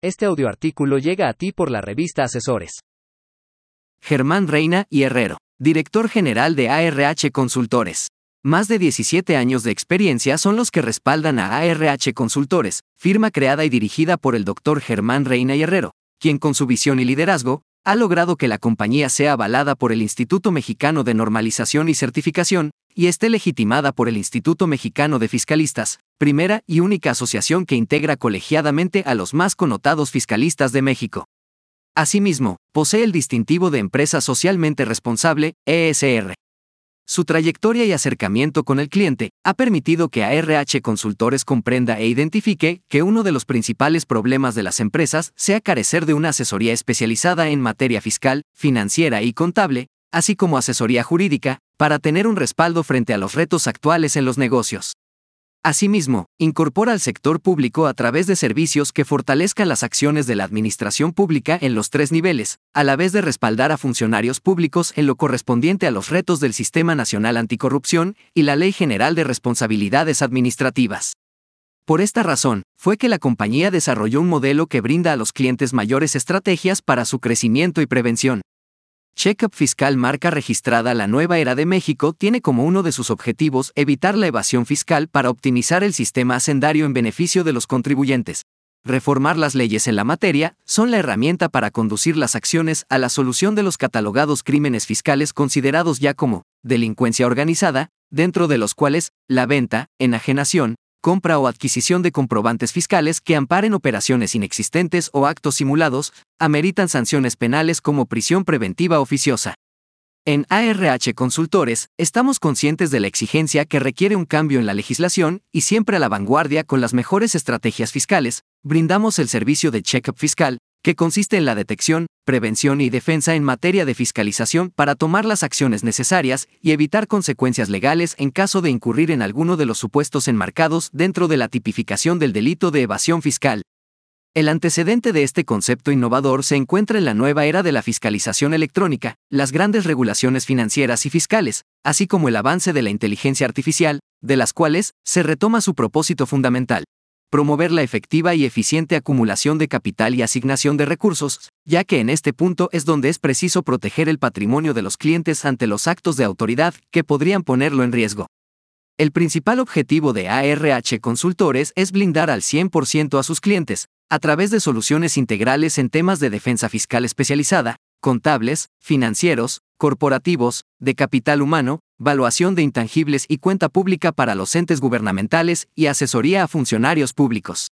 Este audioartículo llega a ti por la revista Asesores. Germán Reina y Herrero, director general de ARH Consultores. Más de 17 años de experiencia son los que respaldan a ARH Consultores, firma creada y dirigida por el doctor Germán Reina y Herrero, quien con su visión y liderazgo, ha logrado que la compañía sea avalada por el Instituto Mexicano de Normalización y Certificación, y esté legitimada por el Instituto Mexicano de Fiscalistas, primera y única asociación que integra colegiadamente a los más connotados fiscalistas de México. Asimismo, posee el distintivo de Empresa Socialmente Responsable, ESR. Su trayectoria y acercamiento con el cliente ha permitido que ARH Consultores comprenda e identifique que uno de los principales problemas de las empresas sea carecer de una asesoría especializada en materia fiscal, financiera y contable, así como asesoría jurídica, para tener un respaldo frente a los retos actuales en los negocios. Asimismo, incorpora al sector público a través de servicios que fortalezcan las acciones de la administración pública en los tres niveles, a la vez de respaldar a funcionarios públicos en lo correspondiente a los retos del Sistema Nacional Anticorrupción y la Ley General de Responsabilidades Administrativas. Por esta razón, fue que la compañía desarrolló un modelo que brinda a los clientes mayores estrategias para su crecimiento y prevención, Checkup Fiscal marca registrada La Nueva Era de México tiene como uno de sus objetivos evitar la evasión fiscal para optimizar el sistema hacendario en beneficio de los contribuyentes. Reformar las leyes en la materia son la herramienta para conducir las acciones a la solución de los catalogados crímenes fiscales considerados ya como delincuencia organizada, dentro de los cuales la venta, enajenación, compra o adquisición de comprobantes fiscales que amparen operaciones inexistentes o actos simulados, ameritan sanciones penales como prisión preventiva oficiosa. En ARH Consultores, estamos conscientes de la exigencia que requiere un cambio en la legislación y siempre a la vanguardia con las mejores estrategias fiscales, brindamos el servicio de check-up fiscal, que consiste en la detección, prevención y defensa en materia de fiscalización para tomar las acciones necesarias y evitar consecuencias legales en caso de incurrir en alguno de los supuestos enmarcados dentro de la tipificación del delito de evasión fiscal. El antecedente de este concepto innovador se encuentra en la nueva era de la fiscalización electrónica, las grandes regulaciones financieras y fiscales, así como el avance de la inteligencia artificial, de las cuales se retoma su propósito fundamental, promover la efectiva y eficiente acumulación de capital y asignación de recursos, ya que en este punto es donde es preciso proteger el patrimonio de los clientes ante los actos de autoridad que podrían ponerlo en riesgo. El principal objetivo de ARH Consultores es blindar al 100% a sus clientes, a través de soluciones integrales en temas de defensa fiscal especializada, contables, financieros, corporativos, de capital humano, valuación de intangibles y cuenta pública para los entes gubernamentales y asesoría a funcionarios públicos.